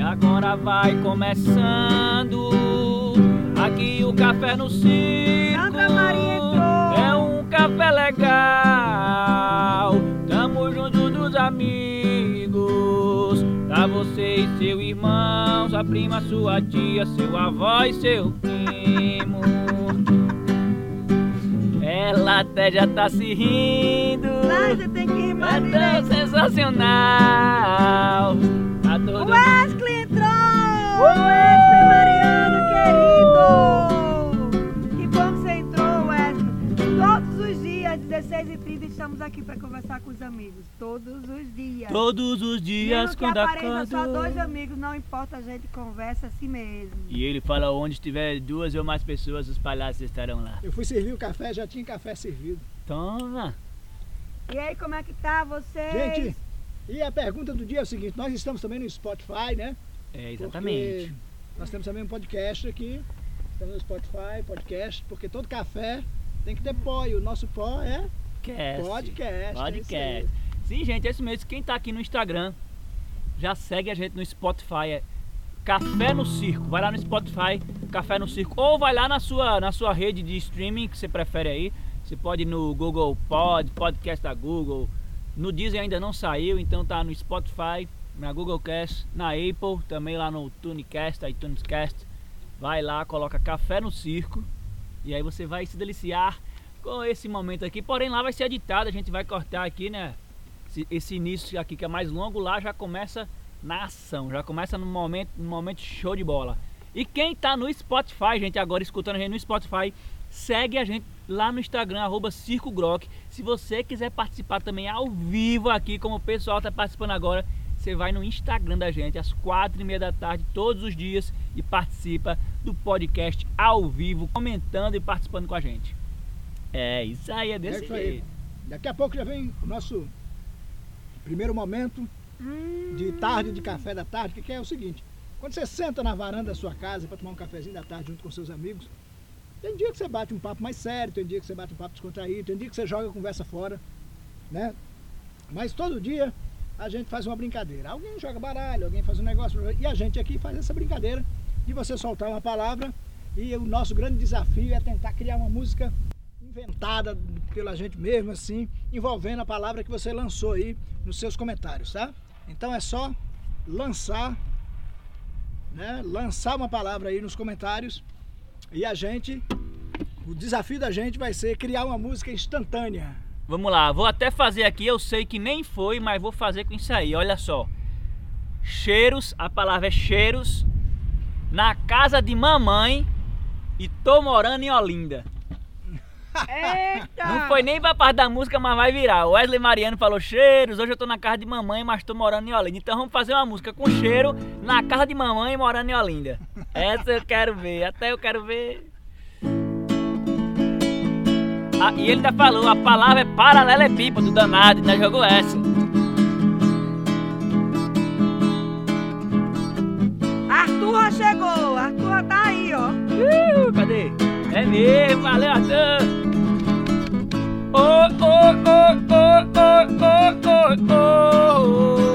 E agora vai começando aqui o café no circo. Sandra Maria entrou. É um café legal. Tamo junto dos amigos. Tá você e seu irmão, sua prima, sua tia, seu avó e seu primo. Ela até já tá se rindo. Mas você tem que ir É mais tão direito. sensacional. Todo O. Wesley entrou! Wesley Mariano, querido! Que bom que você entrou, Wesley. Todos os dias, 16h30, estamos aqui para conversar com os amigos. Todos os dias. Todos os dias Mesmo quando apareça só dois amigos, não importa, a gente conversa assim mesmo. E ele fala onde tiver duas ou mais pessoas, os palhaços estarão lá. Eu fui servir o café, já tinha café servido. Toma! E aí, como é que tá vocês? Gente, e a pergunta do dia é o seguinte: nós estamos também no Spotify, né? É, exatamente. Porque nós temos também um podcast aqui. Estamos no Spotify, podcast, porque todo café tem que ter pó. E o nosso pó é Cast. podcast. é Podcast. aí. Sim, gente, é isso mesmo. Quem tá aqui no Instagram, já segue a gente no Spotify. É Café no Circo. Vai lá no Spotify, Café no Circo. Ou vai lá na sua, na sua rede de streaming que você prefere aí. Você pode ir no Google Pod, podcast da Google. No Deezer ainda não saiu, então tá no Spotify, na Google Cast, na Apple, também lá no TuneCast, iTunes Cast. Vai lá, coloca Café no Circo. E aí você vai se deliciar com esse momento aqui. Porém, lá vai ser editado, a gente vai cortar aqui, né? Esse, esse início aqui que é mais longo, lá já começa na ação, já começa no momento, no momento show de bola. E quem tá no Spotify, gente, agora escutando a gente no Spotify, segue a gente lá no Instagram, arroba Circo Grock. Se você quiser participar também ao vivo aqui, como o pessoal tá participando agora, você vai no Instagram da gente às quatro e meia da tarde, todos os dias, e participa do podcast ao vivo, comentando e participando com a gente. É, isso aí, é desse É jeito. Daqui a pouco já vem o nosso primeiro momento Hum, de tarde, de café da tarde, que é o seguinte: quando você senta na varanda da sua casa para tomar um cafezinho da tarde junto com seus amigos, tem dia que você bate um papo mais sério, tem dia que você bate um papo descontraído, tem dia que você joga a conversa fora, né? Mas todo dia a gente faz uma brincadeira. Alguém joga baralho, alguém faz um negócio, e a gente aqui faz essa brincadeira de você soltar uma palavra e o nosso grande desafio é tentar criar uma música inventada pela gente mesmo, assim, envolvendo a palavra que você lançou aí nos seus comentários, tá? Então é só lançar, né? Lançar uma palavra aí nos comentários e a gente, o desafio da gente vai ser criar uma música instantânea. Vamos lá, vou até fazer aqui, eu sei que nem foi, mas vou fazer com isso aí, olha só. Cheiros, a palavra é cheiros, na casa de mamãe e tô morando em Olinda. Eita! Não foi nem pra parte da música, mas vai virar. Wesley Mariano falou cheiros, hoje eu tô na casa de mamãe, mas tô morando em Olinda. Então vamos fazer uma música com cheiro na casa de mamãe morando em Olinda. Essa eu quero ver, até eu quero ver. Ah, e ele ainda falou, a palavra é paralelepípedo danado, ainda jogou essa. Arthur chegou! Arthur tá aí, ó. Uh, cadê? É mesmo, valeu Arthur! Ô, ô, ô, ô, ô, ô, ô, ô. Oi,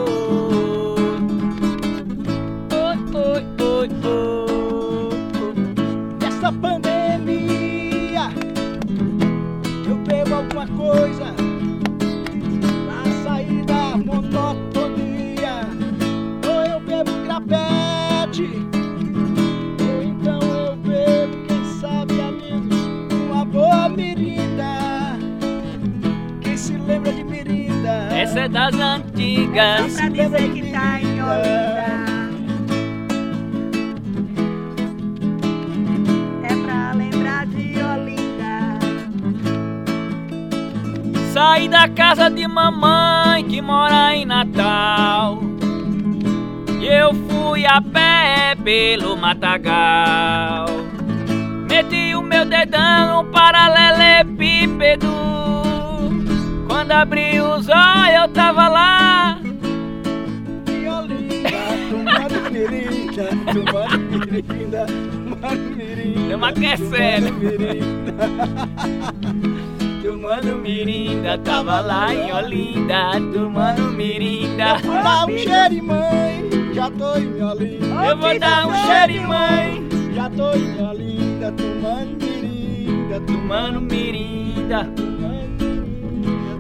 Essa é das antigas. Só pra dizer que tá em Olinda. É pra lembrar de Olinda. Saí da casa de mamãe que mora em Natal. E eu fui a pé pelo matagal. Meti o meu dedão no paralelepípedo. Quando abri os olhos eu tava lá. De Olinda, tomando mirinda, tomando mirinda, tomando mirinda. Uma aquecendo. tomando mirinda. Tava lá em Olinda. Tomando mirinda. Dá um cheiro, mãe. Já tô em Olinda, Eu vou dar um cheiro em mãe. já tô em Olinda, tomando mirinda, Tomando mirinda.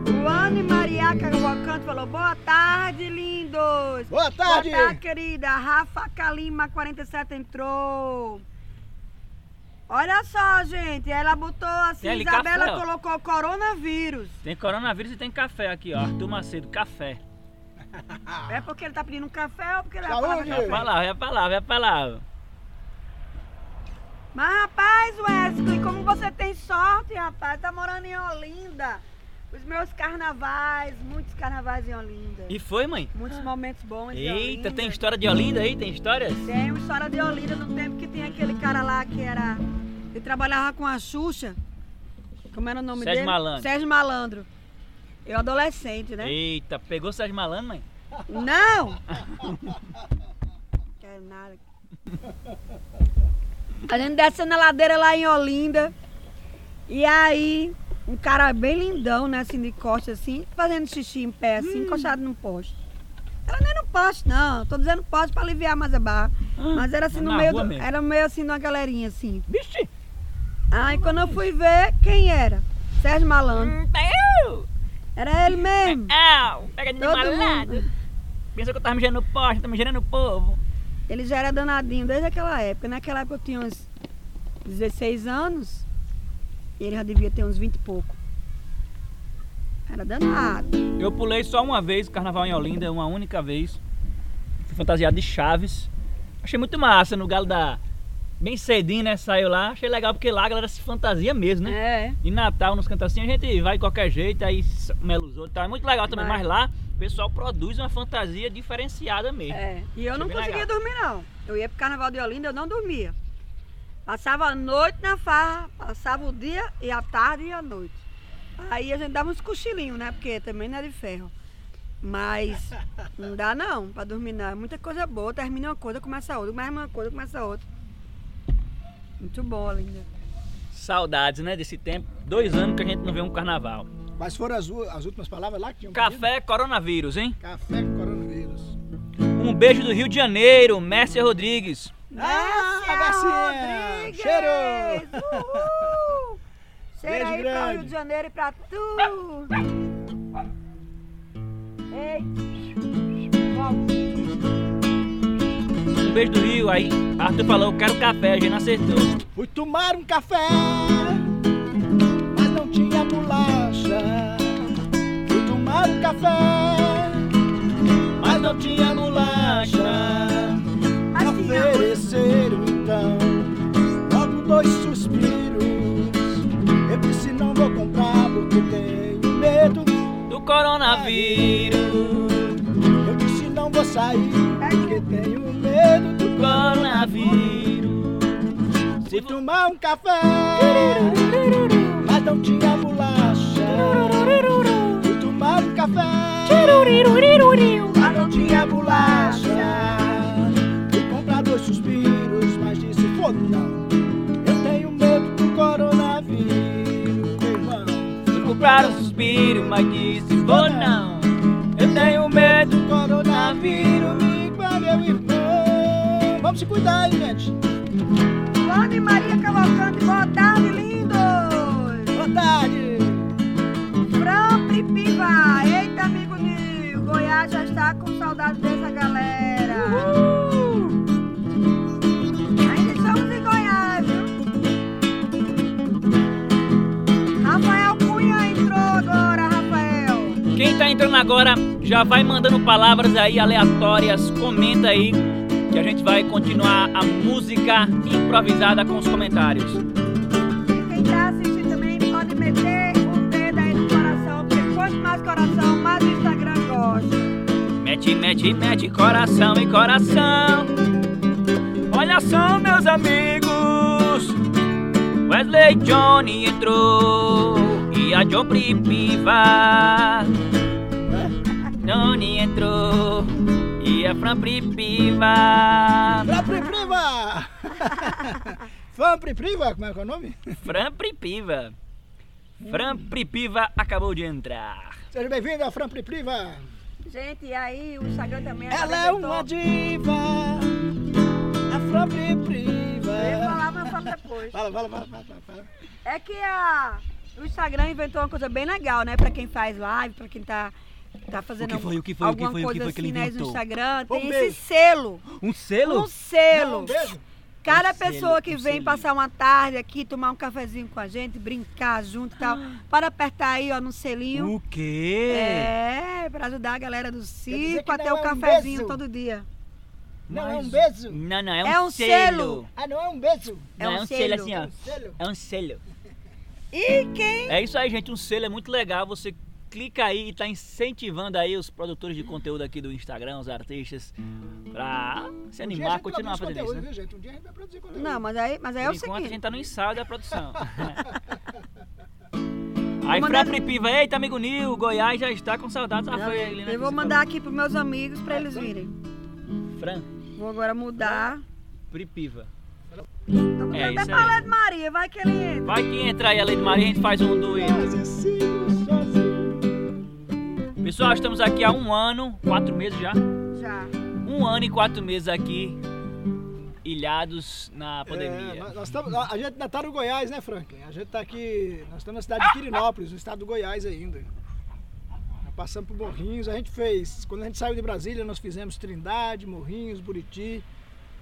O Ana e Maria Cavalcante falou: Boa tarde, lindos. Boa tarde! Boa tarde, querida. Rafa Kalima 47 entrou. Olha só, gente. Ela botou assim: Tem Isabela café, colocou coronavírus. Tem coronavírus e tem café aqui, ó. Arthur Macedo, café. É porque ele tá pedindo um café ou porque ele Saúde! É a palavra, é a palavra, é a palavra. Mas, rapaz, Wesley, como você tem sorte, rapaz. Tá morando em Olinda. Os meus carnavais, muitos carnavais em Olinda. E foi, mãe? Muitos momentos bons Eita, tem história de Olinda aí? Tem histórias? Tem uma história de Olinda no tempo que tem aquele cara lá que era. Ele trabalhava com a Xuxa. Como era o nome Sérgio dele? Malandro. Sérgio Malandro. Eu adolescente, né? Eita, pegou o Sérgio Malandro, mãe? Não! Quero nada. A gente descendo a ladeira lá em Olinda. E aí, um cara bem lindão, né? Assim, de costas, assim, fazendo xixi em pé, assim, encostado num poste. Ela nem no poste, não. Tô dizendo poste pra aliviar mais a barra. Mas era assim é no meio. do- mesmo. era meio assim numa galerinha, assim. Vixe! Aí quando eu fui ver, quem era? Sérgio Malandro. Hum! Era ele mesmo. Au! Pega de mundo. Pensa que eu tava mijando no poste, tá mijando no povo. Ele já era danadinho desde aquela época. Naquela época eu tinha uns 16 anos. Ele já devia ter uns 20 e pouco. Era danado. Eu pulei só uma vez o carnaval em Olinda, uma única vez. Fui fantasiado de Chaves. Achei muito massa no galo da. Bem cedinho, né? Saiu lá. Achei legal porque lá a galera se fantasia mesmo, né? É. E Natal, nos cantacinhos, a gente vai de qualquer jeito, aí mela os outros. Tá? É muito legal também, Vai. mas lá o pessoal produz uma fantasia diferenciada mesmo. É. E eu Achei não conseguia legal. dormir, não. Eu ia pro carnaval de Olinda, eu não dormia. Passava a noite na farra, passava o dia e a tarde e a noite. Aí a gente dava uns cochilinhos, né? Porque também não é de ferro. Mas não dá não pra dormir não. É muita coisa boa. Termina uma coisa, começa outra. Mais uma coisa, começa outra. Muito bom, Olinda. Saudades, né, desse tempo. Dois anos que a gente não vê um carnaval. Mas foram as, as últimas palavras lá que tinham pedido? Café coronavírus, hein? Café coronavírus. Um beijo do Rio de Janeiro, Mércia Rodrigues. Ah, Garcinha! Rodrigues! Cheiro! Uhul! Cheiro Beijo aí grande. Rio de Janeiro e pra tu! Ei! Um beijo do Rio, aí Arthur falou, quero café, a gente não acertou. Fui tomar um café, mas não tinha bolacha. Fui tomar um café, mas não tinha bolacha. Ofereceram então logo dois suspiros. Eu disse não vou comprar porque tenho medo. Do coronavírus, Eu disse não vou sair porque tenho medo do coronavírus. Se tomar um café, mas não tinha bolacha. Fui tomar um café, mas não tinha bolacha. Eu tenho medo do coronavírus, meu irmão. Fui comprar um suspiro, mas disse vou não. Eu tenho medo. Do coronavírus, meu irmão. Vamos se cuidar aí, gente. Ana e Maria Cavalcante, boa tarde, lindos! Boa tarde. Fran Pipiva, eita, amigo Nil, Goiás já está com saudade dessa galera. Ainda Quem tá entrando agora já vai mandando palavras aí aleatórias, comenta aí que a gente vai continuar a música improvisada com os comentários. E quem tá assistindo também pode meter o dedo aí no coração, porque quanto mais coração, mais o Instagram gosta. Mete, mete, mete coração em coração. Olha só, meus amigos. Wesley Johnny entrou e a John Pripiva. Johnny entrou e a Fran Pripiva. Fã Pripriva! Fã Pripriva, como é que é o nome? Fran Pripiva. Fran Pripiva acabou de entrar. Seja bem-vindo ao Fran Pripriva. Gente, e aí o Instagram também Ela é uma diva, afro-priva. Eu ia falar, mas eu falo depois. Fala, fala, fala, fala, fala, fala. É que a, o Instagram inventou uma coisa bem legal, né? Pra quem faz live, pra quem tá, tá fazendo O que foi, o que foi, o que alguma foi, o que coisa foi que ele assim né, no? Instagram, Um tem beijo. esse selo. Um selo? Um selo. Não, um beijo. Cada Um selo, pessoa que um vem selinho. passar uma tarde aqui, tomar um cafezinho com a gente, brincar junto e tal, para apertar aí, ó, no selinho. O quê? É, pra ajudar a galera do circo a ter o é um cafezinho beijo. todo dia. Não, é um Mas- beijo. Não, não, é um, É um selo. selo. Ah, não é um beijo. Não, É é um um selo selo. assim, ó. Selo. É um selo. E quem? É isso aí, gente. Um selo é muito legal. Você clica aí e tá incentivando aí os produtores de conteúdo aqui do Instagram, os artistas, pra se Um animar, gente continuar fazendo isso, né? viu, gente? Um dia a gente vai produzir conteúdo. Não, mas aí, mas aí é o enquanto a seguinte. gente tá no ensaio da produção. aí, mandar- Fra Pripiva, eita, amigo Nil, Goiás já está com saudades. Ah, foi ali, né, eu vou mandar aqui pros meus amigos pra eles virem. Fran Vou agora mudar. Pripiva. Tô mudando É até pra. Led Maria, vai que ele entra. Vai que entra aí a Lei de Maria, a gente faz um dueto. Sozinho. Pessoal, estamos aqui há um ano, quatro meses já. Já. Um ano e quatro meses aqui, ilhados na pandemia. É, nós- estamos- a gente ainda está no Goiás, né, Franklin? A gente está aqui, nós estamos na cidade de Quirinópolis, no estado do Goiás ainda. Nós passamos por Morrinhos, a gente fez, quando a gente saiu de Brasília, nós fizemos Trindade, Morrinhos, Buriti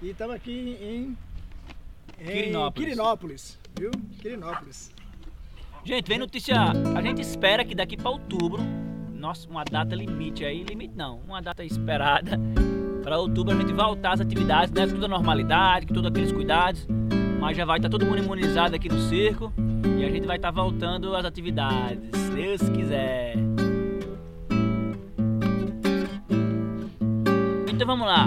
e estamos aqui em, em Quirinópolis. Quirinópolis, viu? Quirinópolis. Gente, vem notícia. A gente espera que daqui para outubro, nossa, uma data limite aí, limite não, uma data esperada. Para outubro a gente voltar às atividades, né? Toda a normalidade, todos aqueles cuidados. Mas já vai estar todo mundo imunizado aqui no circo. E a gente vai estar voltando às atividades, se Deus quiser. Então vamos lá.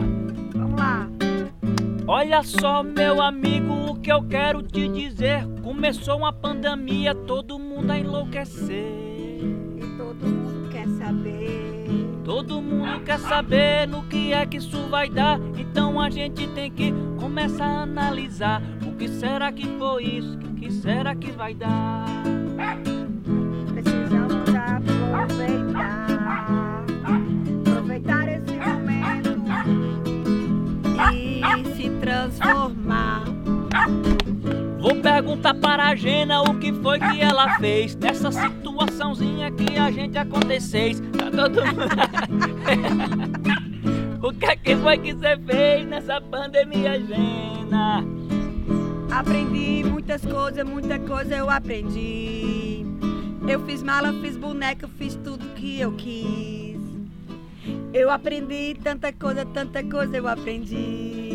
Olha só, meu amigo, o que eu quero te dizer. Começou uma pandemia, todo mundo a enlouquecer. E todo mundo quer saber. Todo mundo quer saber no que é que isso vai dar. Então a gente tem que começar a analisar. O que será que foi isso? O que será que vai dar? Transformar. Vou perguntar para a Gena o que foi que ela fez nessa situaçãozinha que a gente aconteceu. Tá todo mundo. o que é que foi que você fez nessa pandemia, Gena? Aprendi muitas coisas, muita coisa eu aprendi. Eu fiz mala, fiz boneca, fiz tudo que eu quis. Eu aprendi tanta coisa, tanta coisa eu aprendi.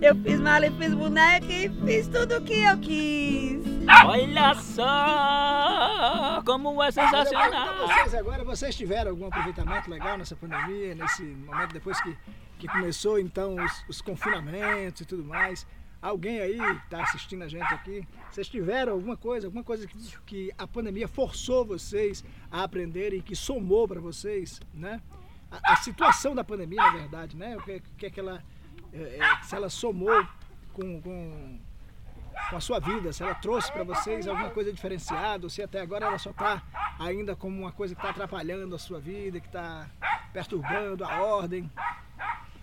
Eu fiz mala e fiz boneca e fiz tudo que eu quis. Olha só como é pergunto sensacional. Vocês agora, vocês tiveram algum aproveitamento legal nessa pandemia, nesse momento depois que, que começou então os, os confinamentos e tudo mais? Alguém aí está assistindo a gente aqui? Vocês tiveram alguma coisa, alguma coisa que, que a pandemia forçou vocês a aprenderem, que somou para vocês, né? A, a situação da pandemia, na verdade, né? O que, que é que ela, é, é, se ela somou com, com, com a sua vida, se ela trouxe para vocês alguma coisa diferenciada, ou se até agora ela só está ainda como uma coisa que está atrapalhando a sua vida, que está perturbando a ordem.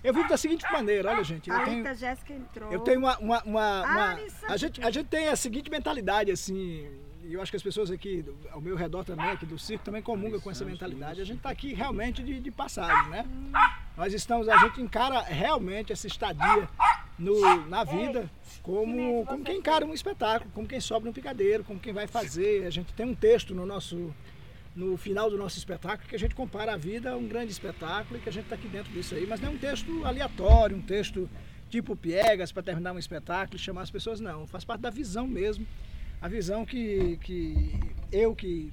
Eu vivo da seguinte maneira, olha gente, eu A tenho, Rita Jéssica entrou. eu tenho uma, uma, uma- uma- Alissa. a, gente, a gente tem a seguinte mentalidade assim, e eu acho que as pessoas aqui ao meu redor também, aqui do circo, também comungam com essa mentalidade. A gente está aqui realmente de, de passagem, né? Nós estamos, a gente encara realmente essa estadia no, na vida como, como quem encara um espetáculo, como quem sobe no picadeiro, como quem vai fazer. A gente tem um texto no nosso no final do nosso espetáculo que a gente compara a vida a um grande espetáculo e que a gente está aqui dentro disso aí, mas não é um texto aleatório, um texto tipo piegas para terminar um espetáculo e chamar as pessoas, não. Faz parte da visão mesmo. A visão que, que eu que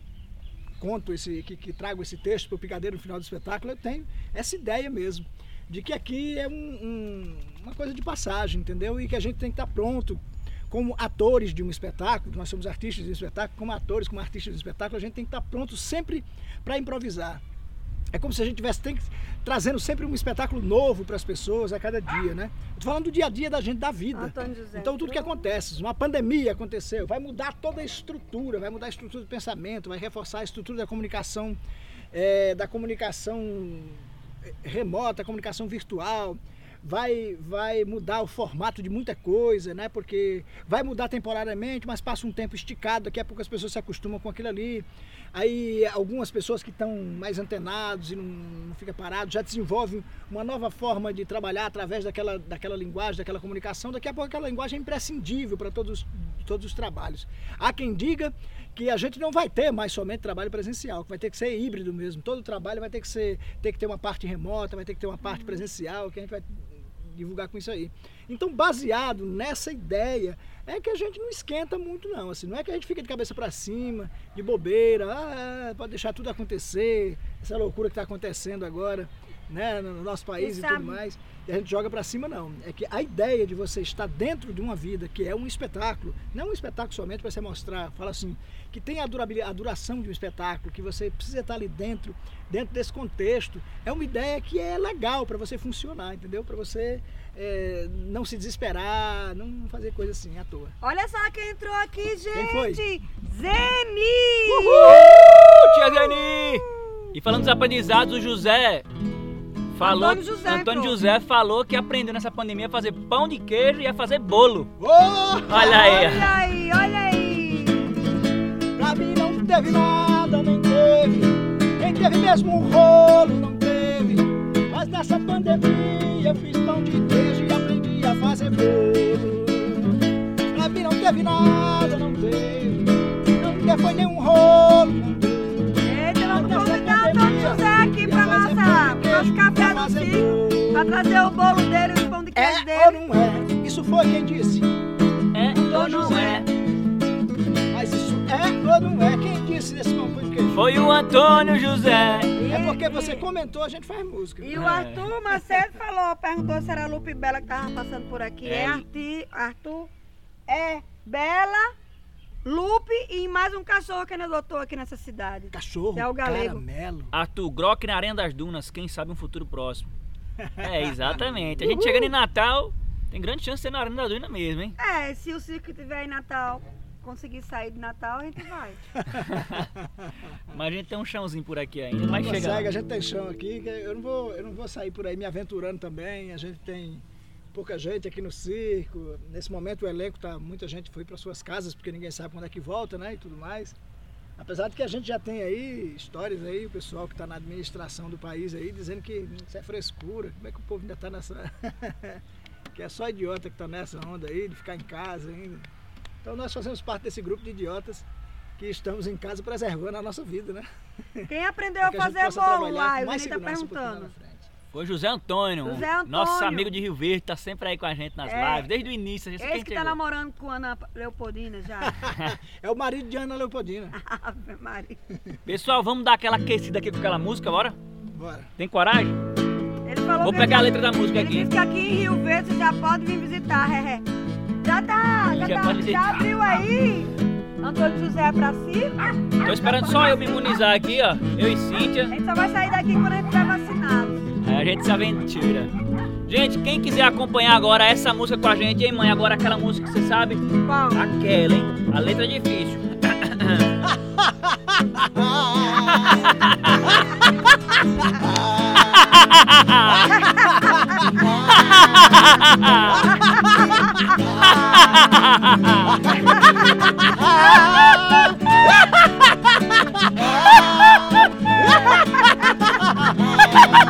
conto esse, que, que trago esse texto para o picadeiro no final do espetáculo, eu tenho essa ideia mesmo. De que aqui é um- um- uma coisa de passagem, entendeu? E que a gente tem que estar pronto como atores de um espetáculo, nós somos artistas de um espetáculo, como atores, como artistas de um espetáculo, a gente tem que estar pronto sempre para improvisar. É como se a gente tivesse tem trazendo sempre um espetáculo novo para as pessoas a cada dia, né? Estou falando do dia a dia da gente, da vida. Então tudo que acontece, uma pandemia aconteceu, vai mudar toda a estrutura, vai mudar a estrutura do pensamento, vai reforçar a estrutura da comunicação, eh, da comunicação remota, comunicação virtual, vai, vai mudar o formato de muita coisa, né? Porque vai mudar temporariamente, mas passa um tempo esticado, daqui a pouco as pessoas se acostumam com aquilo ali. Aí algumas pessoas que estão mais antenados e não, não fica parado, já desenvolvem uma nova forma de trabalhar através daquela, daquela linguagem, daquela comunicação. Daqui a pouco aquela linguagem é imprescindível para todos, todos os trabalhos. Há quem diga que a gente não vai ter mais somente trabalho presencial, que vai ter que ser híbrido mesmo. Todo trabalho vai ter que ser, ter que ter uma parte remota, vai ter que ter uma parte presencial, que a gente vai divulgar com isso aí. Então, baseado nessa ideia, é que a gente não esquenta muito não, assim, não é que a gente fica de cabeça para cima, de bobeira, ah, pode deixar tudo acontecer, essa loucura que está acontecendo agora, né, no nosso país e, e tudo mais, e a gente joga para cima não. É que a ideia de você estar dentro de uma vida que é um espetáculo, não um espetáculo somente para você mostrar, fala assim, que tem a, durabilidade, a duração de um espetáculo, que você precisa estar ali dentro, dentro desse contexto, é uma ideia que é legal para você funcionar, entendeu? Para você é, não se desesperar, não fazer coisa assim à toa. Olha só quem entrou aqui, gente! Quem foi? Zeni! Uhul! Tia Zeni! E falando dos aprendizados, o José falou, Antônio José, Antônio pô. José falou que aprendeu nessa pandemia a fazer pão de queijo e a fazer bolo. Oh! Olha aí. Olha aí, olha aí! Pra mim não teve nada, nem teve. Nem teve mesmo um rolo, não teve. Mas nessa pandemia eu fiz pão de queijo e aprendi a fazer bolo. Pra mim não teve nada, não teve. Não teve foi nenhum rolo, não teve. Nossa, pro nosso café do circo, pra trazer o bolo dele e o pão de queijo É ou dele. não é? Isso foi quem disse. É, Ou não José. Mas isso é ou não é? Quem disse desse pão de queijo? Foi o Antônio José. É porque você comentou, a gente faz música. E o Arthur Macedo falou, perguntou se era a Lupe Bela que tava passando por aqui. É, É. Arti- Arthur, é Bela, Lupe e mais um cachorro que ele adotou aqui nessa cidade. Cachorro, É o galego. caramelo. Arthur Grock na Arena das Dunas, quem sabe um futuro próximo. É, exatamente. A gente chegando em Natal, tem grande chance de ser na Arena das Dunas mesmo, hein? É, se o circo tiver em Natal, conseguir sair de Natal, a gente vai. Mas a gente tem um chãozinho por aqui ainda. Mas Consegue, chega. a lá. gente tem chão aqui, que eu não vou, eu não vou sair por aí me aventurando também. A gente tem pouca gente aqui no circo. Nesse momento o elenco tá, muita gente foi para suas casas porque ninguém sabe quando é que volta, né, e tudo mais. Apesar de que a gente já tem aí histórias aí, o pessoal que está na administração do país aí dizendo que isso é frescura, como é que o povo ainda está nessa que é só idiota que está nessa onda aí de ficar em casa ainda. Então nós fazemos parte desse grupo de idiotas que estamos em casa preservando a nossa vida, né? Quem aprendeu a gente fazer bolo trabalhar lá? mais Zeni tá perguntando. Foi José Antônio, José Antônio. nosso amigo de Rio Verde, tá sempre aí com a gente nas É. lives, desde o início. A gente Esse que tá chegou. namorando com a Ana Leopoldina já. É o marido de Ana Leopoldina. Pessoal, vamos dar aquela aquecida aqui com aquela música, bora? Bora. Tem coragem? Ele falou Vou que pegar a ele- letra da música Ele aqui. disse que aqui em Rio Verde você já pode vir visitar, é, é. Já tá, já, Já tá, já abriu aí? Antônio José pra cima? Tô esperando só eu me imunizar aqui, ó. Eu e Cíntia. A gente só vai sair daqui quando a gente tiver vacinado a gente se aventura. Gente, quem quiser acompanhar agora essa música com a gente, hein, mãe? Agora aquela música que você sabe? Qual? Aquela, hein? A letra é difícil.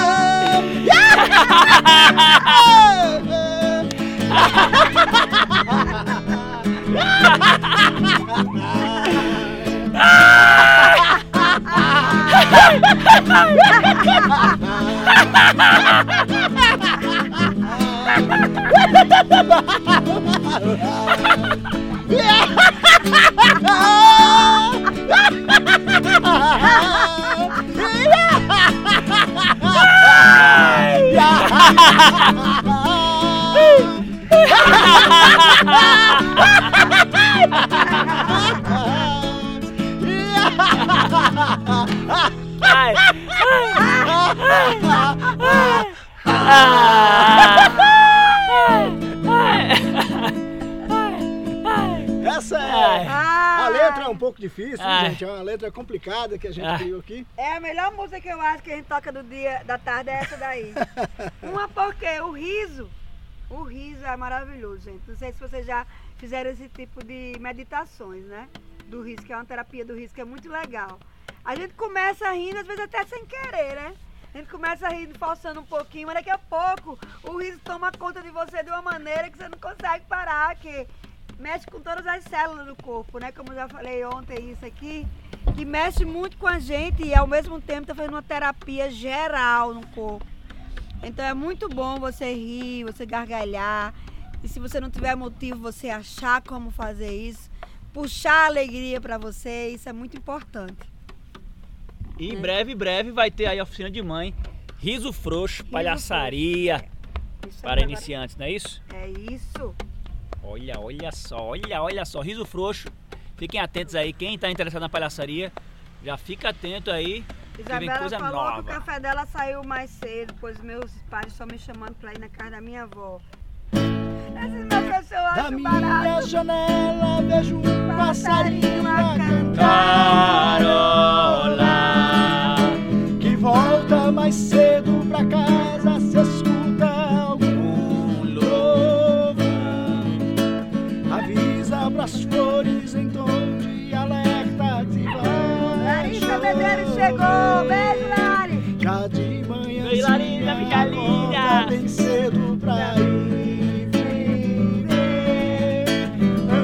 Ha ha ha! Difícil, Ai. gente. É uma letra complicada que a gente Ai. criou aqui. É a melhor música que eu acho que a gente toca do dia, da tarde é essa daí. Uma porque o riso, o riso é maravilhoso, gente. Não sei se vocês já fizeram esse tipo de meditações, né? Do riso, que é uma terapia do riso que é muito legal. A gente começa rindo, às vezes até sem querer, né? A gente começa rindo, forçando um pouquinho, mas daqui a pouco o riso toma conta de você de uma maneira que você não consegue parar, que mexe com todas as células do corpo, né? Como eu já falei ontem isso aqui, que mexe muito com a gente e ao mesmo tempo está fazendo uma terapia geral no corpo. Então é muito bom você rir, você gargalhar. E se você não tiver motivo, você achar como fazer isso, puxar a alegria para você, isso é muito importante. E em breve, breve vai ter aí a oficina de mãe. Riso frouxo, palhaçaria Isso é para iniciantes, não é isso? É isso. Olha, olha só, olha, olha só, riso frouxo. Fiquem atentos aí, quem está interessado na palhaçaria, já fica atento aí. Isabela coisa falou que o nova. café dela saiu mais cedo, pois meus pais estão me chamando para ir na casa da minha avó. Esses meus eu Da acho minha barato. janela vejo um passarinho a Carola. Que volta mais cedo pra casa chegou, beijo Lari. Já de manhã Ei, Larissa, minha linda. bem cedo pra ir viver.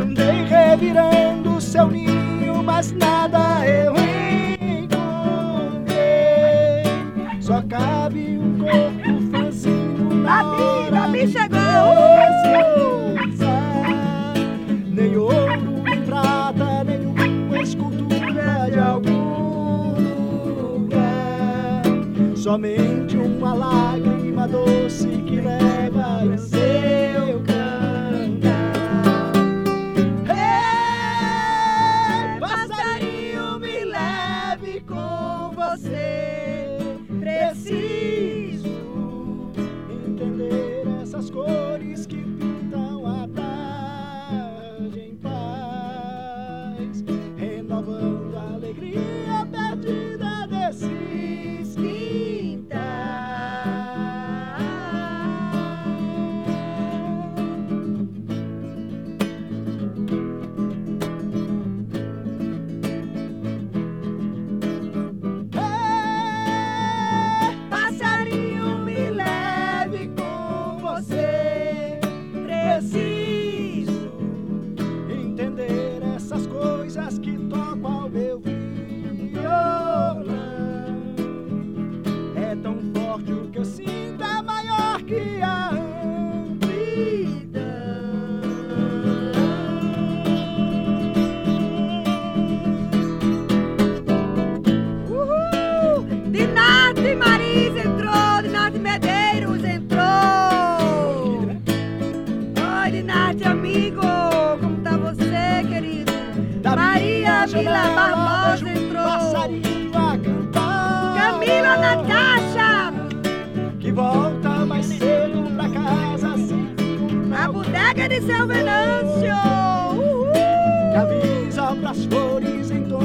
Andei revirando seu ninho, mas nada eu encontrei. Só cabe um corpo franzino na Babi, hora Babi chegou. Nem ouro, Somente uma lágrima doce que leva seu Venâncio. Uhul! Que avisa pras flores em tom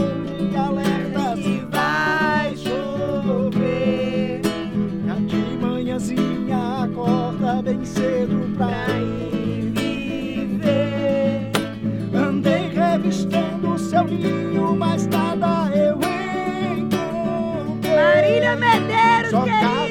de alerta Que vai chover Já de manhãzinha acorda bem cedo pra pra ir viver. Andei revistando seu ninho, mas nada eu encontrei Marília Medeiros, Só querida.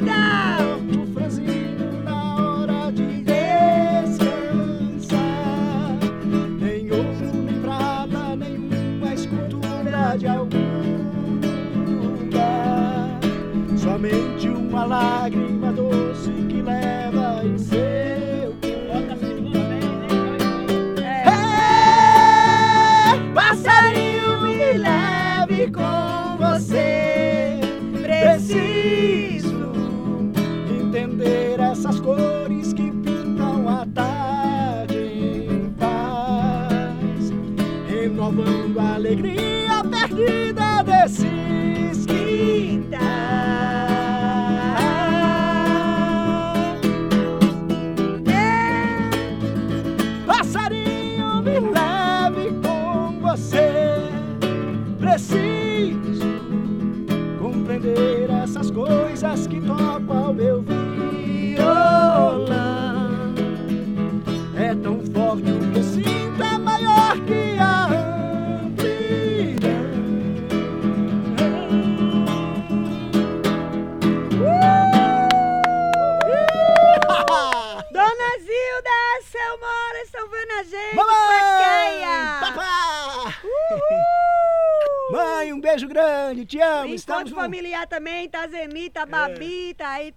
Zenita, Babi, tá aí,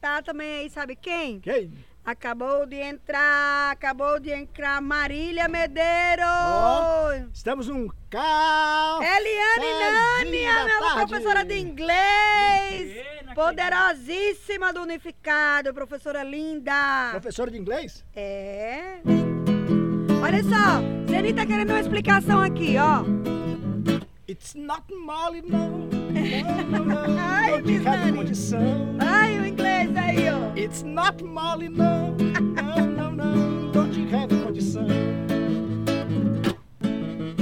tá também aí, sabe quem? Quem? Acabou de entrar, acabou de entrar Marília Medeiros! Ó. Estamos num carro. Eliane Nani, a minha professora de inglês! Poderosíssima do Unificado, professora linda! Professor de inglês? É. Olha só, Zenita tá querendo uma explicação aqui, ó. It's not Molly, não. Não, não, não. Ai, Não condição. Ai, o inglês aí, ó. It's not Molly, não. Não, não, não. Don't you have condição.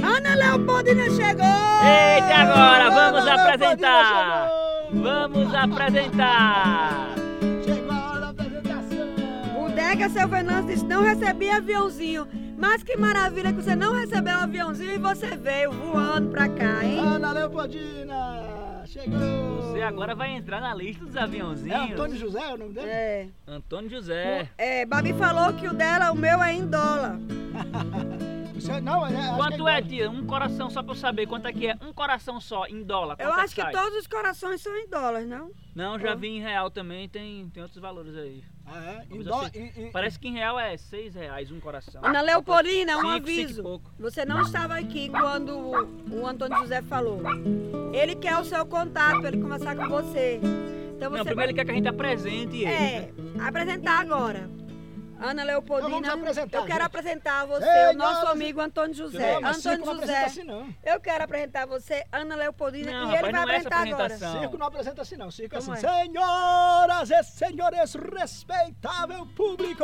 Ana Leopoldina chegou! Eita, agora vamos Ana apresentar! Vamos apresentar! Bodega seu Venâncio disse não recebi aviãozinho. Mas que maravilha que você não recebeu o aviãozinho e você veio voando pra cá, hein? Ana Leopoldina. Chegou. Você agora vai entrar na lista dos É aviãozinhos. Antônio José é o nome dele? É. Antônio José. É, Babi falou que o dela, o meu é em dólar. Você, não, é, Quanto que é, igual. tia? Um coração só pra eu saber quanto é que é. Um coração só em dólar. Eu é acho que sai? todos os corações são em dólar, não? Não, já Oh. vi em real também, tem, tem outros valores aí. Ah, é? Em dó- assim. em- em- Parece que em real é 6 reais um coração. Ana Leopoldina, um Cinco, cinco aviso. pouco. Você não estava aqui quando o, o Antônio José falou. Ele quer o seu contato para ele conversar com você. Então Não, você primeiro ele quer que a gente apresente ele. É, apresentar agora. Ana Leopoldina, Então vamos apresentar, eu quero gente. apresentar você, Ei, o nosso não, amigo Antônio José. Não, mas circo Antônio não apresenta José, assim, não. eu quero apresentar você, Ana Leopoldina, Não, e ele rapaz, vai não é essa apresentar agora. apresentação. Circo não apresenta assim, não. Circo é assim. Como Senhoras e senhores, respeitável público,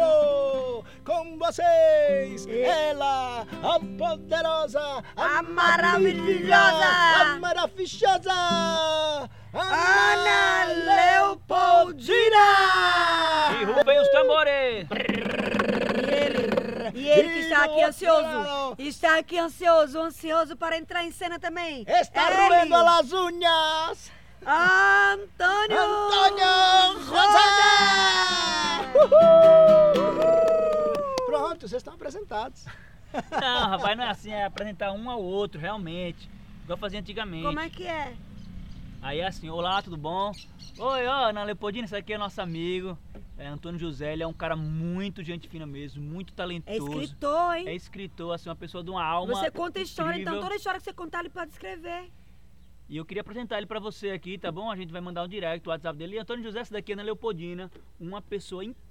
com vocês, E- ela, a poderosa, A magnífica, maravilhosa. a maravilhosa, Ana Leopoldina! E rufem os tambores! E ele, e ele que está aqui ansioso, está aqui ansioso, ansioso para entrar em cena também. Está Ele, roendo as unhas, Antônio! Antônio José! Pronto, vocês estão apresentados. Não, rapaz, não é assim, é apresentar um ao outro, realmente. Igual fazia antigamente. Como é que é? Aí é assim, olá, tudo bom? Oi, ó, Ana Leopoldina, esse aqui é nosso amigo. É Antônio José, ele é um cara muito gente fina mesmo, muito É talentoso. escritor, hein? É escritor, assim, uma pessoa de uma alma. Você conta história, então toda história que você contar ele pode escrever. E eu queria apresentar ele pra você aqui, tá bom? A gente vai mandar um direct, o WhatsApp dele. E Antônio José, essa daqui é Ana Leopoldina, uma pessoa incrível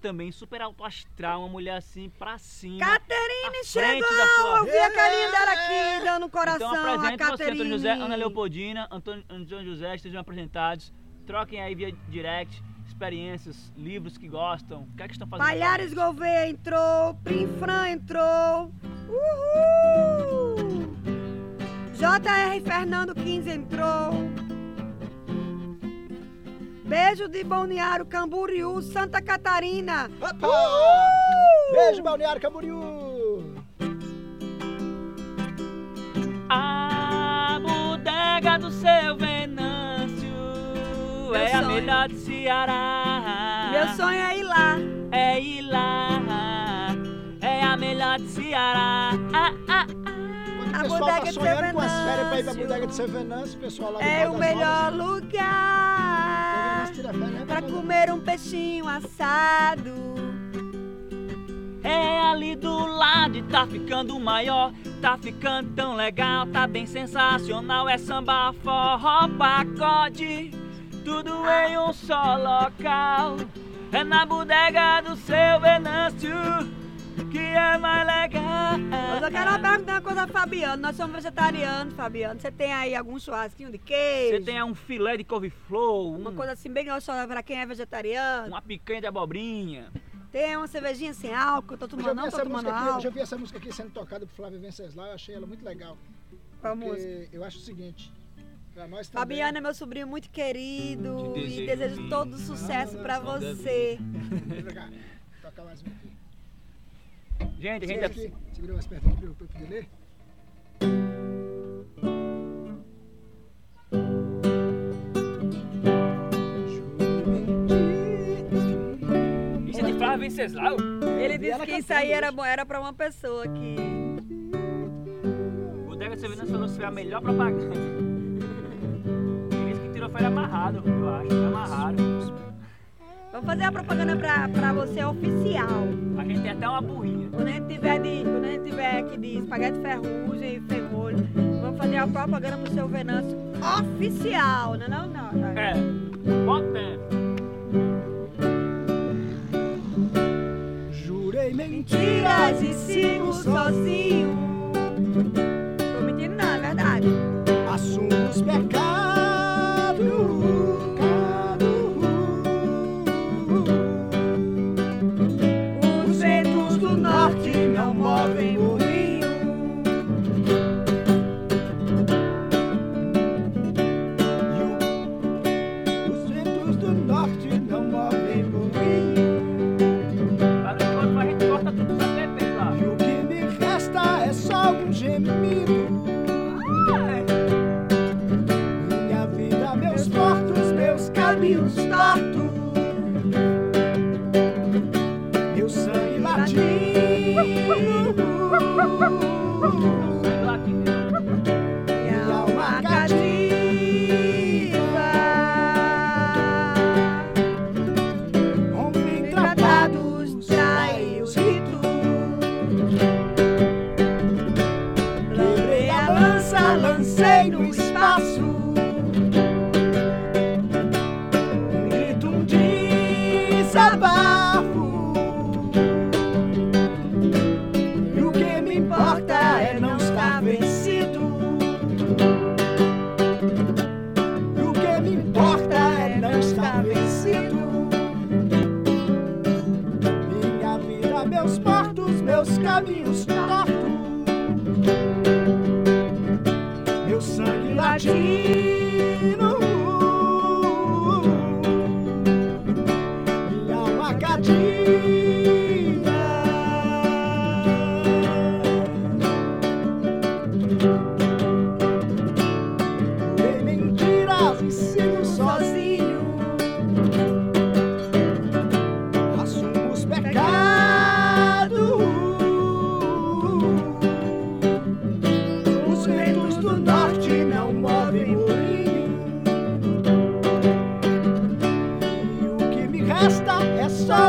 também, super alto astral, uma mulher assim pra cima. Caterine chegou! sua- Eu vi a carinha dela aqui, dando um coração Então a apresente você, Caterine. Antônio José, Ana Leopoldina, Antônio, Antônio José, estejam apresentados. Troquem aí via direct, experiências, livros que gostam. O que é que estão fazendo? Palhares Gouveia entrou, Primfran entrou. Uhul! JR Fernando 15 entrou. Beijo de Balneário Camboriú, Santa Catarina. Opa! Uhul! Beijo, Balneário Camboriú! A bodega do seu Venâncio Meu é a sonho. melhor do Ceará. Meu sonho é ir lá. é ir lá. É a melhor do Ceará. Ah, ah, A bodega tá de sonhando com as férias pra ir pra bodega de Seu Venâncio, o pessoal lá É o melhor Rodas, lugar férias, pra comer um peixinho assado. É ali do lado e tá ficando maior, tá ficando tão legal, tá bem sensacional. É samba, forró, pacode, tudo em um só local. É na bodega do seu Venâncio que é mais legal. Mas eu quero perguntar uma coisa, Fabiano. Nós somos vegetarianos, Fabiano. Você tem aí algum churrasquinho de queijo? Você tem um filé de couve-flor, Uma um- coisa assim bem gostosa pra quem é vegetariano. uma picanha de abobrinha. Tem uma cervejinha sem álcool. Tô tomando, não tô tomando música aqui, eu já álcool. vi essa música aqui sendo tocada por Flávio Venceslau, eu achei ela muito legal. Qual música? Eu acho o seguinte, pra nós também... Fabiano é meu sobrinho muito querido Te e desejo desejo todo sucesso Ah, da você. Toca mais um aqui. Gente, a gente Segura é... aqui, segura mais perto aqui pra eu poder ler. Isso é de Flávio Venceslau? Ele disse que isso aí era, hoje. bo- era pra uma pessoa que. O Dega de Severino falou que foi a melhor propaganda. Ele disse que tirou foi amarrado, eu acho. Foi amarrado. Vamos fazer a propaganda pra, pra você oficial. A gente tem até uma burrinha. Quando a gente tiver de. Quando a gente tiver aqui de espaguete ferrugem e ferrolho, vamos fazer a propaganda pro seu Venâncio oficial, não é não, não. não. É. Bota. Jurei mentiras Mentiras e sigo sozinho. Tô mentindo não, é verdade. Assumo os pecados. Gemido. Minha caminhos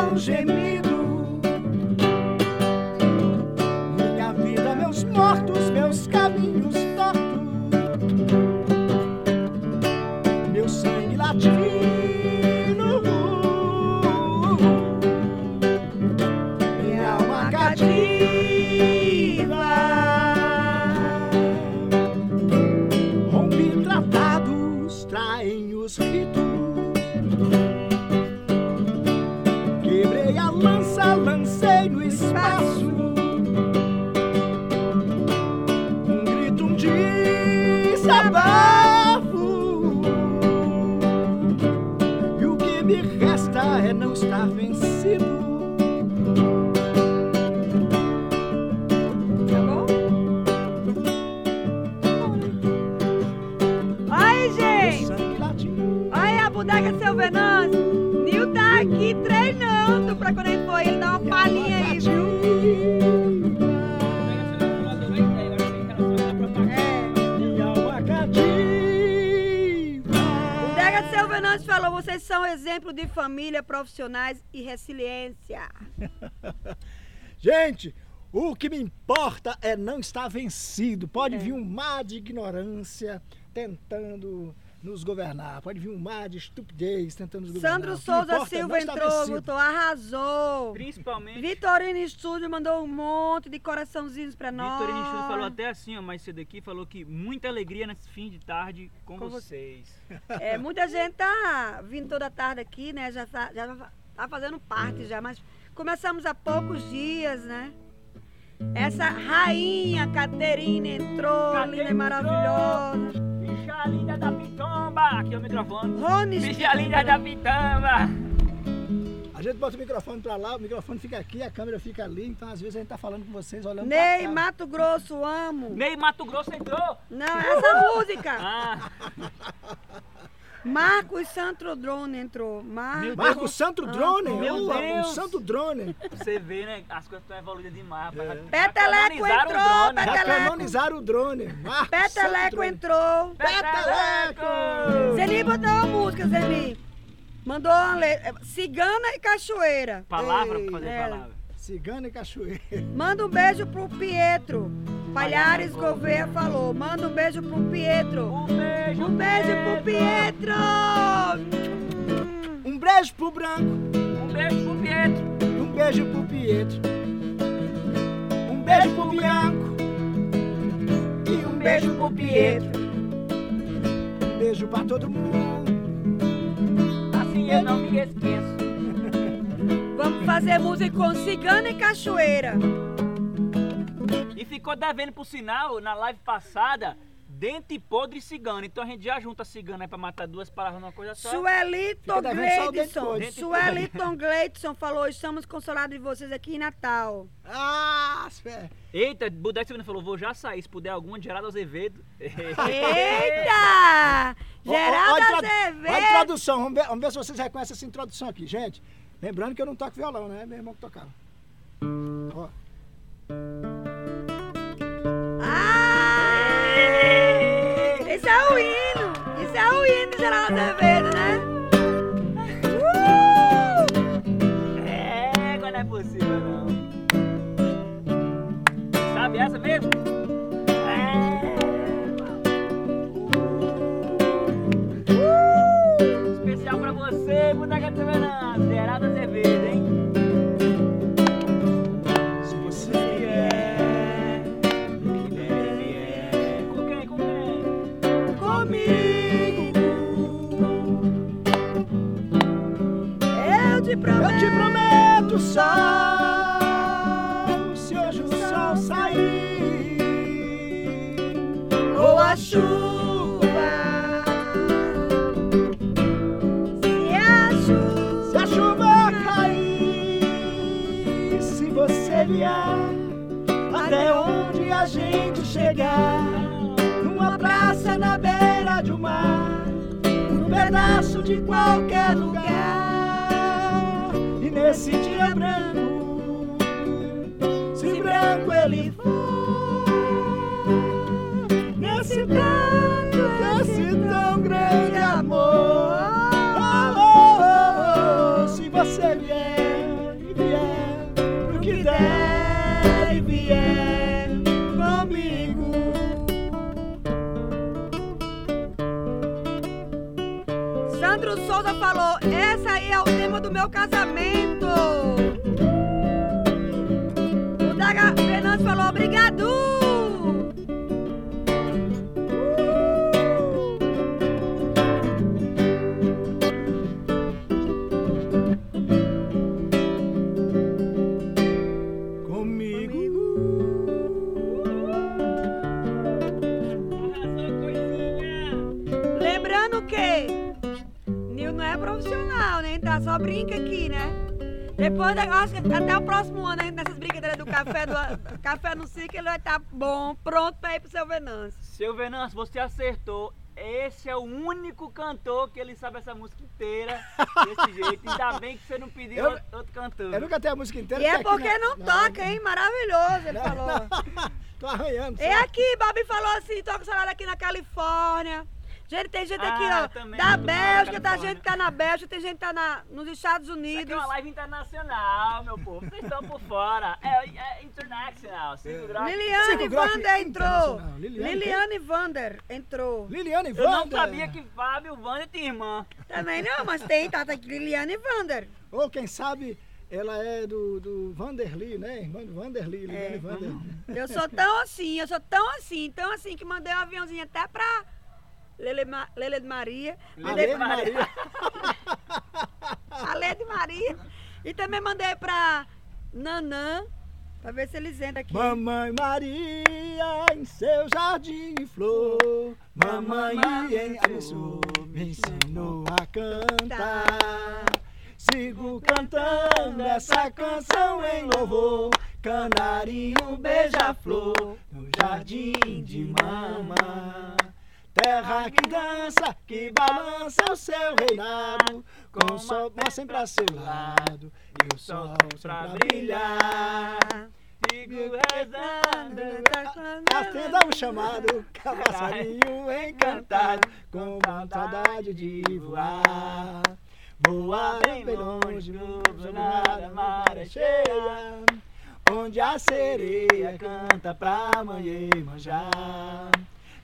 é só família, profissionais e resiliência. Gente, o que me importa é não estar vencido. Pode vir um mar de ignorância tentando nos governar. Pode vir um mar de estupidez tentando nos governar. Sandro Souza é Silva estar entrou, botou, arrasou. Principalmente. Vitorino Estúdio mandou um monte de coraçãozinhos pra nós. Vitorino Estudo falou até assim, ó, mais cedo aqui, falou que muita alegria nesse fim de tarde com, Com vocês. É, muita gente tá vindo toda tarde aqui, né? Já tá, já tá fazendo parte já, mas começamos há poucos dias, né? Essa rainha Caterina entrou, Caterina linda e maravilhosa. Linda da pitomba! Aqui é o microfone. Rony Bicha linda da pitomba! A gente bota o microfone pra lá, o microfone fica aqui, a câmera fica ali, então às vezes a gente tá falando com vocês olhando Ney, pra cá. Mato Grosso, amo. Ney Mato Grosso entrou! Não, essa música. Ah, Marcos Santo Drone entrou. Mar... Meu Marco Santo Drone, Meu Deus. Santo Drone. Você vê, né? As coisas estão evoluindo demais, rapaz. Já Peteleco entrou. Peteleco. Já canonizaram o drone. Marco Santo Peteleco entrou. Peteleco! Zeni botou uma música, Zeni. Mandou uma letra. Cigana e Cachoeira. Palavra Ei, pra fazer é. palavra. Cigana e cachoeira. Manda um beijo pro Pietro. Palhares Gouveia falou. Manda um beijo pro Pietro. Um beijo, Um beijo pro Pietro. Um beijo pro Branco. Um beijo pro Pietro. Um beijo pro Pietro. Um beijo pro Bianco. E um beijo pro Pietro. Um beijo pra todo mundo. Assim eu não me esqueço. Vamos fazer música com Cigana e Cachoeira. E ficou devendo pro sinal, na live passada, dente podre e cigano. Então a gente já junta cigano aí pra matar duas palavras numa coisa só. Sueliton Gleidson. Sueliton Gleidson falou: estamos consolados de vocês aqui em Natal. Ah, fé. Eita, Budec Silvino falou, vou já sair, se puder algum, Geraldo Azevedo. Eita! Geraldo a introdu- ó a Azevedo. introdução, vamos ver, vamos ver se vocês reconhecem essa introdução aqui, gente. Lembrando que eu não toco violão, né? Meu irmão que tocava. Ó. Ah! Isso é o hino! Isso é o hino, Geraldo Azevedo, né? Uh! É, não é possível não. Sabe essa mesmo? Você, Budec Silvino. Geraldo Azevedo, hein? Se você vier, que deve vier. Com quem, com quem? Comigo, eu te Eu prometo. te prometo sol, se hoje o sol sair, ou a chuva. A gente chegar, numa praça na beira de um mar, um pedaço de qualquer lugar, e nesse dia branco, casamento. Brinca aqui, né? Depois, eu acho que até o próximo ano, aí, nessas brincadeiras do café, do café no circo, ele vai estar bom, pronto pra ir pro seu Venâncio. Seu Venâncio, você acertou. Esse é o único cantor que ele sabe essa música inteira desse jeito. Ainda bem que você não pediu Eu- outro, outro cantor. Eu nunca tenho a música inteira. E é porque porque não toca, hein? Maravilhoso, ele falou. Tô arranhando. É só. aqui, Babi falou assim, toca salário aqui na Califórnia. Gente, tem gente aqui, Ah, ó, da Bélgica, da tem gente que tá na Bélgica, tem gente que tá na, nos Estados Isso aqui é Unidos. uma live internacional, meu povo. Vocês estão por fora. É, é international. Cinco graus. Liliane Cinco graus Vander entrou. internacional. Liliane Liliane Vander entrou. Liliane Eu não sabia que Fábio Wander tinha irmã. Também não, mas tem, tá, tá aqui, Liliane Vander. Ou quem sabe ela é do, do Vanderly, né? Irmã do Vanderly, Liliane É. Vander. Eu sou tão assim, eu sou tão assim, tão assim que mandei um aviãozinho até pra Lele, Ma- Lele de Maria. Lele pra Maria. a Lele de Maria. E também mandei pra Nanã, pra ver se eles entram aqui. Mamãe Maria em seu jardim de flor, mamãe em abençoou, me ensinou a cantar. Sigo cantando essa canção em louvor, canarinho beija-flor, no jardim de mamãe. Terra que dança, que balança o seu reinado, com o sol sempre a seu lado e o sol pra brilhar. Fico rezando. Atenda o chamado, passarinho encantado, com vontade de voar. Voa bem longe, no nada, mar é cheia, onde a sereia canta pra manhã manjar.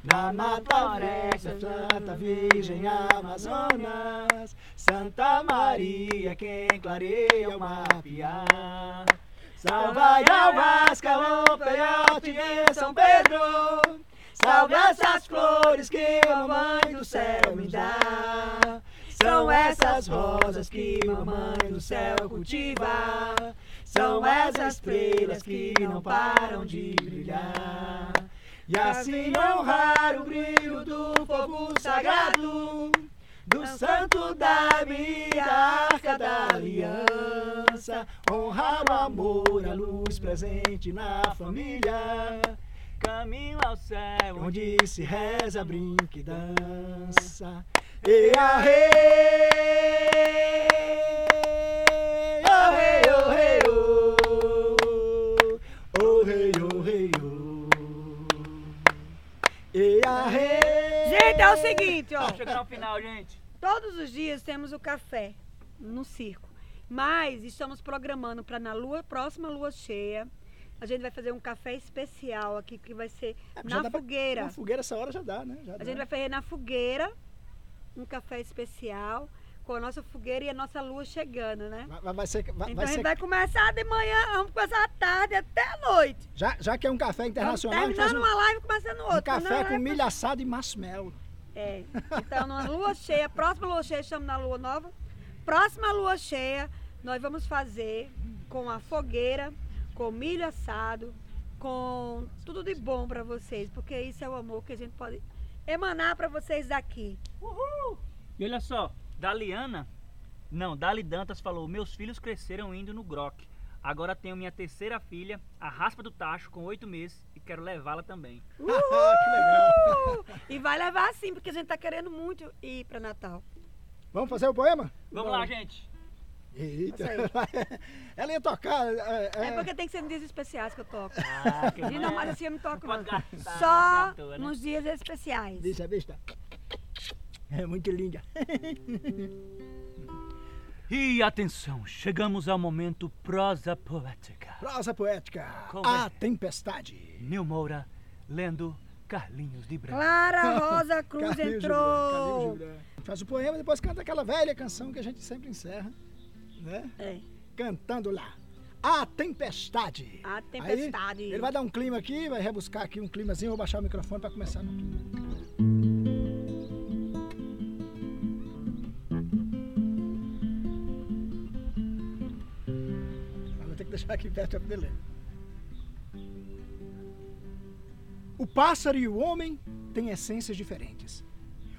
Na mata floresta, Santa Virgem Amazonas, Santa Maria, quem clareia o mapear. Salve Alvasca, o peiote em São Pedro, salve essas flores que a mãe do céu me dá. São essas rosas que mamãe do céu cultiva. São essas estrelas que não param de brilhar. E assim honrar o brilho do fogo sagrado, do santo da minha arca da aliança. Honrar o amor, a luz presente na família. Caminho ao céu, onde se reza, brinca e dança. E a rei, é o seguinte, ó. Chegando ao final, gente. Todos os dias temos o café no circo. Mas estamos programando para na lua, próxima lua cheia. A gente vai fazer um café especial aqui que vai ser É, na dá pra- fogueira. Na fogueira essa hora já dá, né? Já A dá. gente vai fazer na fogueira um café especial com a nossa fogueira e a nossa lua chegando, né? Vai, vai ser, vai, Então vai a gente ser vai começar de manhã, vamos começar à tarde até a noite. já, já que é um café Vamos internacional, a gente faz terminando um, uma live e começando outra. um café Não, com milho assado e marshmallow. É. Então, na lua cheia, próxima lua cheia, estamos na lua nova. Próxima lua cheia, nós vamos fazer com a fogueira, com milho assado, com tudo de bom para vocês, porque isso é o amor que a gente pode emanar para vocês daqui. E olha só, Daliana, não, Dali Dantas falou: Meus filhos cresceram indo no Grok. Agora tenho minha terceira filha, a raspa do tacho, com oito meses, quero levá-la também. que legal. Uh! E vai levar sim, porque a gente tá querendo muito ir para Natal. Vamos fazer o poema? Vamos lá, gente. Eita. Ela ia tocar. É, É é, porque tem que ser nos dias especiais que eu toco. Ah, que E não, mas assim eu não toco não. gastar, Só né? nos dias especiais. Deixa a besta. É muito linda. E atenção, chegamos ao momento prosa poética. Prosa poética. Com A é? tempestade. Nil Moura lendo Carlinhos de Branco. Clara Rosa Cruz Carlinhos entrou. Faz o poema, depois canta aquela velha canção que a gente sempre encerra, né? É, Cantando lá. A tempestade. a tempestade. Aí, ele vai dar um clima aqui, vai rebuscar aqui um climazinho, vou baixar o microfone para começar no clima. Deixar aqui perto para poder ler. O pássaro e o homem têm essências diferentes.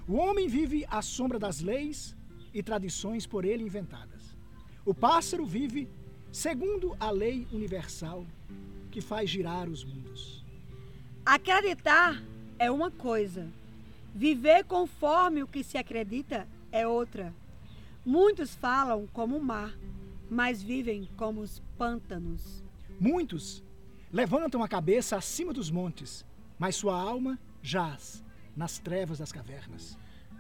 O homem vive à sombra das leis e tradições por ele inventadas. O pássaro vive segundo a lei universal que faz girar os mundos. Acreditar é uma coisa. Viver conforme o que se acredita é outra. Muitos falam como o mar, mas vivem como os pântanos. Muitos levantam a cabeça acima dos montes, mas sua alma jaz nas trevas das cavernas.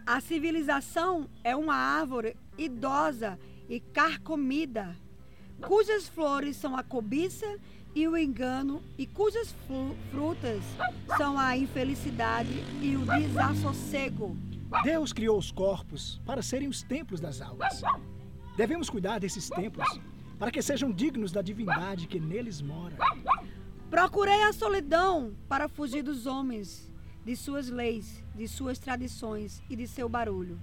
A civilização é uma árvore idosa e carcomida, cujas flores são a cobiça e o engano, e cujas fru- frutas são a infelicidade e o desassossego. Deus criou os corpos para serem os templos das almas. Devemos cuidar desses templos para que sejam dignos da divindade que neles mora. Procurei a solidão para fugir dos homens, de suas leis, de suas tradições e de seu barulho.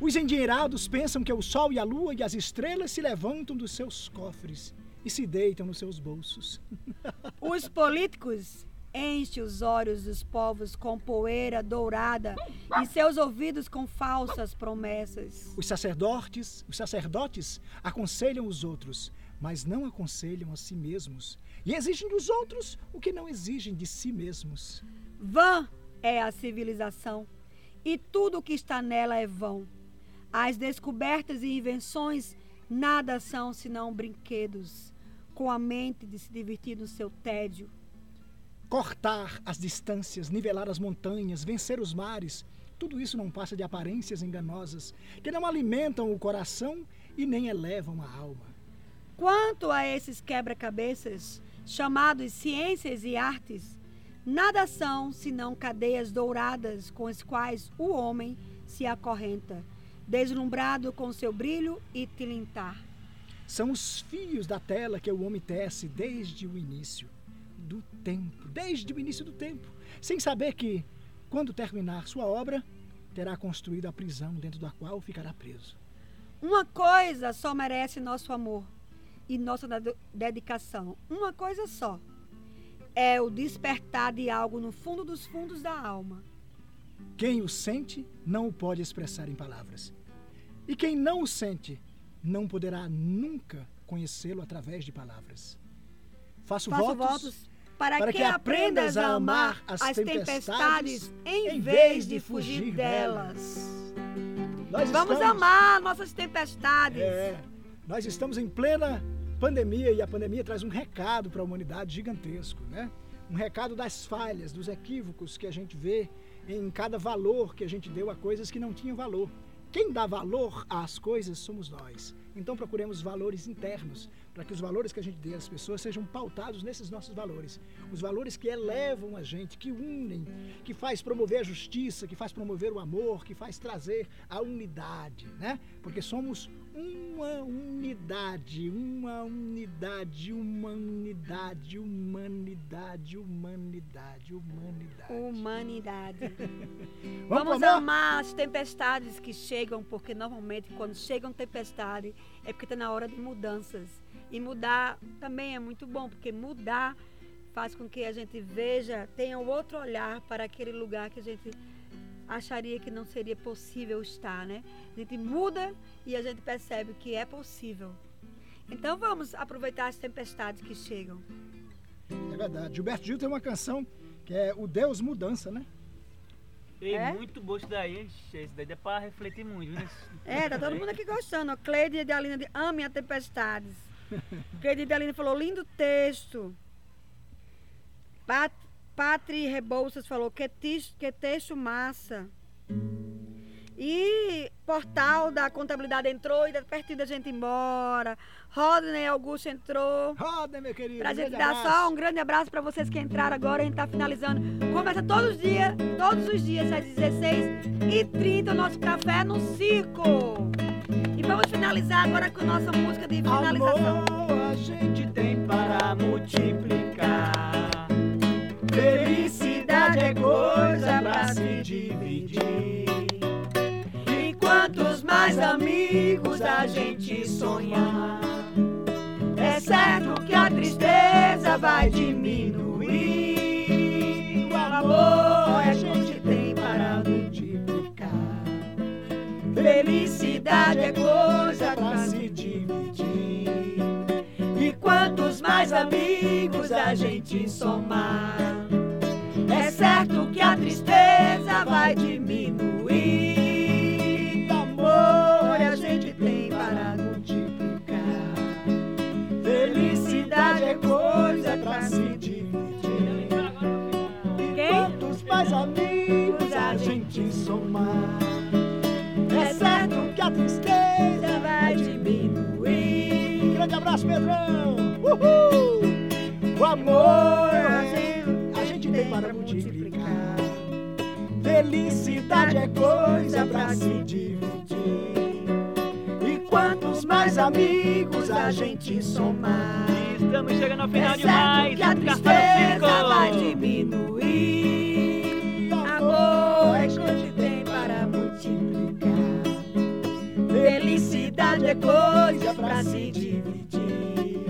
Os endinheirados pensam que o sol e a lua e as estrelas se levantam dos seus cofres e se deitam nos seus bolsos. Os políticos enchem os olhos dos povos com poeira dourada e seus ouvidos com falsas promessas. Os sacerdotes, os sacerdotes aconselham os outros, mas não aconselham a si mesmos, e exigem dos outros o que não exigem de si mesmos. Vã é a civilização, e tudo o que está nela é vão. As descobertas e invenções nada são senão brinquedos, com a mente de se divertir no seu tédio. Cortar as distâncias, nivelar as montanhas, vencer os mares, tudo isso não passa de aparências enganosas, que não alimentam o coração e nem elevam a alma. Quanto a esses quebra-cabeças, chamados ciências e artes, nada são senão cadeias douradas com as quais o homem se acorrenta, deslumbrado com seu brilho e tilintar. São os fios da tela que o homem tece desde o início do tempo, desde o início do tempo, sem saber que, quando terminar sua obra, terá construído a prisão dentro da qual ficará preso. Uma coisa só merece nosso amor e nossa dedicação. Uma coisa só. É o despertar de algo no fundo dos fundos da alma. Quem o sente não o pode expressar em palavras. E quem não o sente não poderá nunca conhecê-lo através de palavras. Faço, Faço votos, votos para, para que, que, aprendas a amar as, as tempestades, tempestades, em vez de fugir delas. Nós Vamos estamos, amar nossas tempestades. É, nós estamos em plena pandemia e a pandemia traz um recado para a humanidade gigantesco, né? Um recado das falhas, dos equívocos que a gente vê em cada valor que a gente deu a coisas que não tinham valor. Quem dá valor às coisas somos nós. Então procuremos valores internos, para que os valores que a gente dê às pessoas sejam pautados nesses nossos valores. Os valores que elevam a gente, que unem, que faz promover a justiça, que faz promover o amor, que faz trazer a unidade, né? Porque somos uma unidade, uma unidade, uma unidade, humanidade, humanidade, humanidade. Humanidade. Vamos, Vamos amar as tempestades que chegam, porque normalmente quando chegam tempestades é porque está na hora de mudanças. E mudar também é muito bom, porque mudar faz com que a gente veja, tenha um outro olhar para aquele lugar que a gente acharia que não seria possível estar, né? A gente muda e a gente percebe que é possível. Então vamos aproveitar as tempestades que chegam. É verdade. Gilberto Gil tem uma canção que é O Deus Mudança, né? Ei, é? muito bom isso daí. Isso daí dá pra refletir muito. Né? É, tá todo mundo aqui gostando. Cleide e Adelina de Ame a Tempestades. Cleide e Adelina falou, lindo texto. Pat, Patri Rebouças falou, que, tis, que texto massa. E portal da contabilidade entrou e da pertinho da gente embora. Rodney Augusto entrou. Rodney, meu querido. Pra gente dar abraço. só um grande abraço para vocês que entraram agora. A gente tá finalizando. Começa todos os dias, todos os dias, às 16h30, o nosso café no circo. E vamos finalizar agora com a nossa música de finalização. Amor, a gente tem para multiplicar. Felicidade é coisa pra se dividir. E quantos mais amigos a gente sonhar, é certo que a tristeza vai diminuir. O amor a gente tem para multiplicar. Felicidade é coisa pra se dividir. E quantos mais amigos a gente somar, é certo que a tristeza vai diminuir. Amor a gente tem para multiplicar. Felicidade é coisa pra se dividir. E quantos mais amigos a gente somar, é certo que a tristeza vai diminuir. Grande abraço, Pedrão! Uhul! O amor Felicidade é coisa para se dividir. E quantos mais amigos a gente somar. Estamos chegando ao final é de mais. Que a tristeza vai diminuir. Amor é que tem para multiplicar. Felicidade é coisa para se dividir.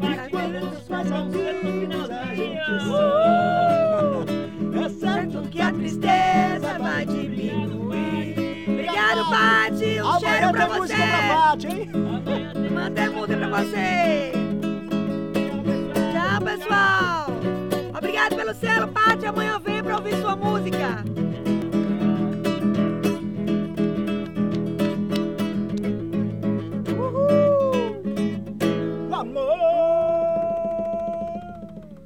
E quantos mais amigos a gente somar quero pra você. música pra Paty, hein? Mandei música pra você. Tchau, pessoal. Obrigado pelo selo, Paty. Amanhã vem pra ouvir sua música.